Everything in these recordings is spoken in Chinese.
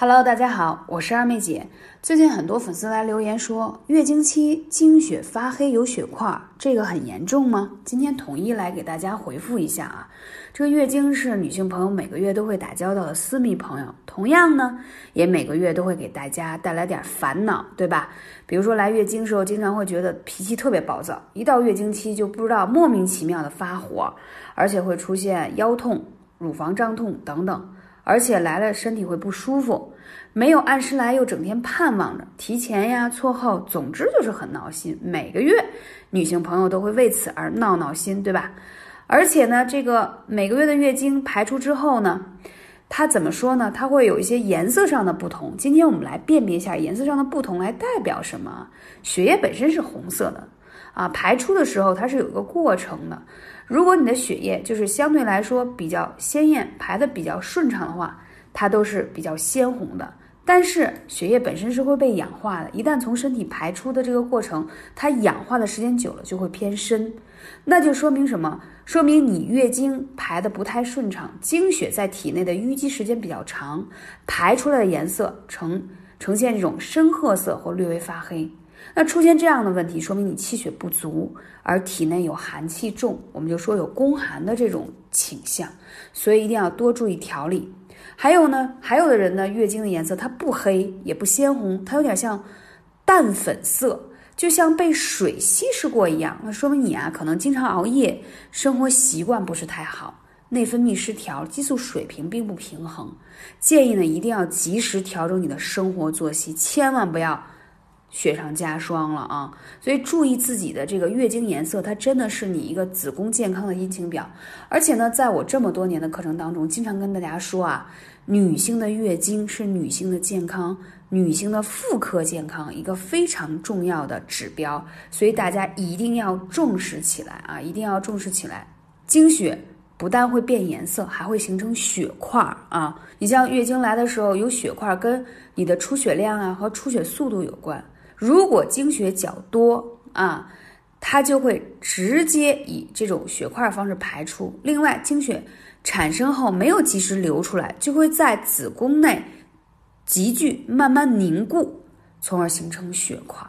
Hello，大家好，我是二妹姐。最近很多粉丝来留言说，月经期经血发黑有血块，这个很严重吗？今天统一来给大家回复一下啊。这个月经是女性朋友每个月都会打交道的私密朋友，同样呢，也每个月都会给大家带来点烦恼，对吧？比如说来月经时候，经常会觉得脾气特别暴躁，一到月经期就不知道莫名其妙的发火，而且会出现腰痛、乳房胀痛等等。而且来了身体会不舒服，没有按时来又整天盼望着提前呀、错后，总之就是很闹心。每个月女性朋友都会为此而闹闹心，对吧？而且呢，这个每个月的月经排出之后呢，它怎么说呢？它会有一些颜色上的不同。今天我们来辨别一下颜色上的不同来代表什么。血液本身是红色的。啊，排出的时候它是有一个过程的。如果你的血液就是相对来说比较鲜艳，排的比较顺畅的话，它都是比较鲜红的。但是血液本身是会被氧化的，一旦从身体排出的这个过程，它氧化的时间久了就会偏深，那就说明什么？说明你月经排的不太顺畅，经血在体内的淤积时间比较长，排出来的颜色呈呈现这种深褐色或略微发黑。那出现这样的问题，说明你气血不足，而体内有寒气重，我们就说有宫寒的这种倾向，所以一定要多注意调理。还有呢，还有的人呢，月经的颜色它不黑也不鲜红，它有点像淡粉色，就像被水稀释过一样。那说明你啊，可能经常熬夜，生活习惯不是太好，内分泌失调，激素水平并不平衡。建议呢，一定要及时调整你的生活作息，千万不要。雪上加霜了啊！所以注意自己的这个月经颜色，它真的是你一个子宫健康的阴晴表。而且呢，在我这么多年的课程当中，经常跟大家说啊，女性的月经是女性的健康、女性的妇科健康一个非常重要的指标，所以大家一定要重视起来啊！一定要重视起来。经血不但会变颜色，还会形成血块啊！你像月经来的时候有血块，跟你的出血量啊和出血速度有关。如果经血较多啊，它就会直接以这种血块方式排出。另外，经血产生后没有及时流出来，就会在子宫内集聚，慢慢凝固，从而形成血块。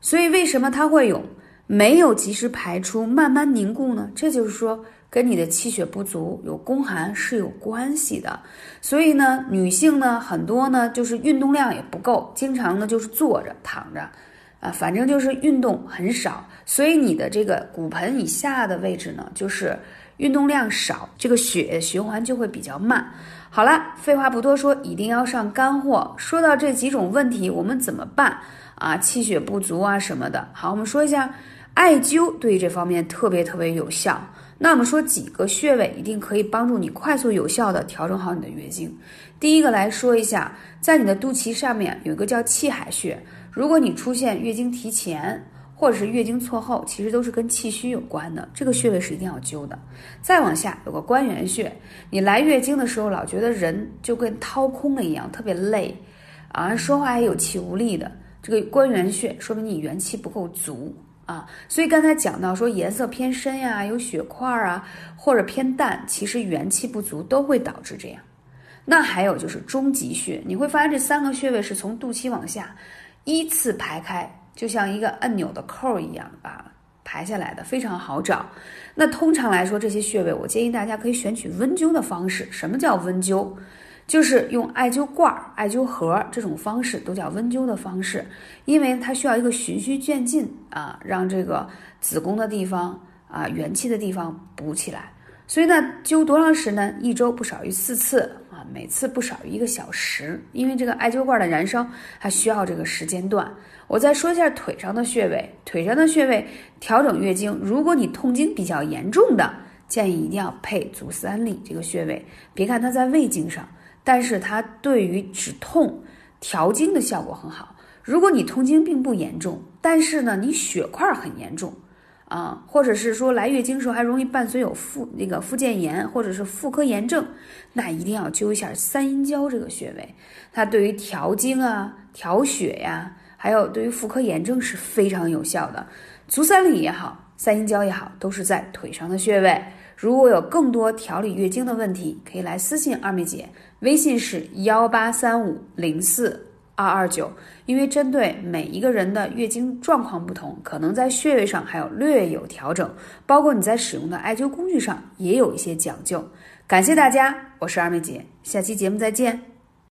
所以，为什么它会有没有及时排出，慢慢凝固呢？这就是说。跟你的气血不足、有宫寒是有关系的，所以呢，女性呢很多呢就是运动量也不够，经常呢就是坐着、躺着，啊，反正就是运动很少，所以你的这个骨盆以下的位置呢，就是运动量少，这个血循环就会比较慢。好了，废话不多说，一定要上干货。说到这几种问题，我们怎么办啊？气血不足啊什么的。好，我们说一下，艾灸对于这方面特别特别有效。那我们说几个穴位一定可以帮助你快速有效的调整好你的月经。第一个来说一下，在你的肚脐上面有一个叫气海穴。如果你出现月经提前或者是月经错后，其实都是跟气虚有关的，这个穴位是一定要灸的。再往下有个关元穴，你来月经的时候老觉得人就跟掏空了一样，特别累，啊，说话也有气无力的，这个关元穴说明你元气不够足。啊，所以刚才讲到说颜色偏深呀，有血块啊，或者偏淡，其实元气不足都会导致这样。那还有就是中极穴，你会发现这三个穴位是从肚脐往下依次排开，就像一个按钮的扣一样啊，排下来的非常好找。那通常来说，这些穴位我建议大家可以选取温灸的方式。什么叫温灸？就是用艾灸罐、艾灸盒这种方式，都叫温灸的方式，因为它需要一个循序渐进啊，让这个子宫的地方啊、元气的地方补起来。所以呢，灸多长时呢？一周不少于四次啊，每次不少于一个小时。因为这个艾灸罐的燃烧还需要这个时间段。我再说一下腿上的穴位，腿上的穴位调整月经，如果你痛经比较严重的，建议一定要配足三里这个穴位。别看它在胃经上。但是它对于止痛、调经的效果很好。如果你痛经并不严重，但是呢你血块很严重，啊，或者是说来月经时候还容易伴随有附那个附件炎或者是妇科炎症，那一定要灸一下三阴交这个穴位。它对于调经啊、调血呀，还有对于妇科炎症是非常有效的。足三里也好，三阴交也好，都是在腿上的穴位。如果有更多调理月经的问题，可以来私信二妹姐，微信是幺八三五零四二二九。因为针对每一个人的月经状况不同，可能在穴位上还有略有调整，包括你在使用的艾灸工具上也有一些讲究。感谢大家，我是二妹姐，下期节目再见。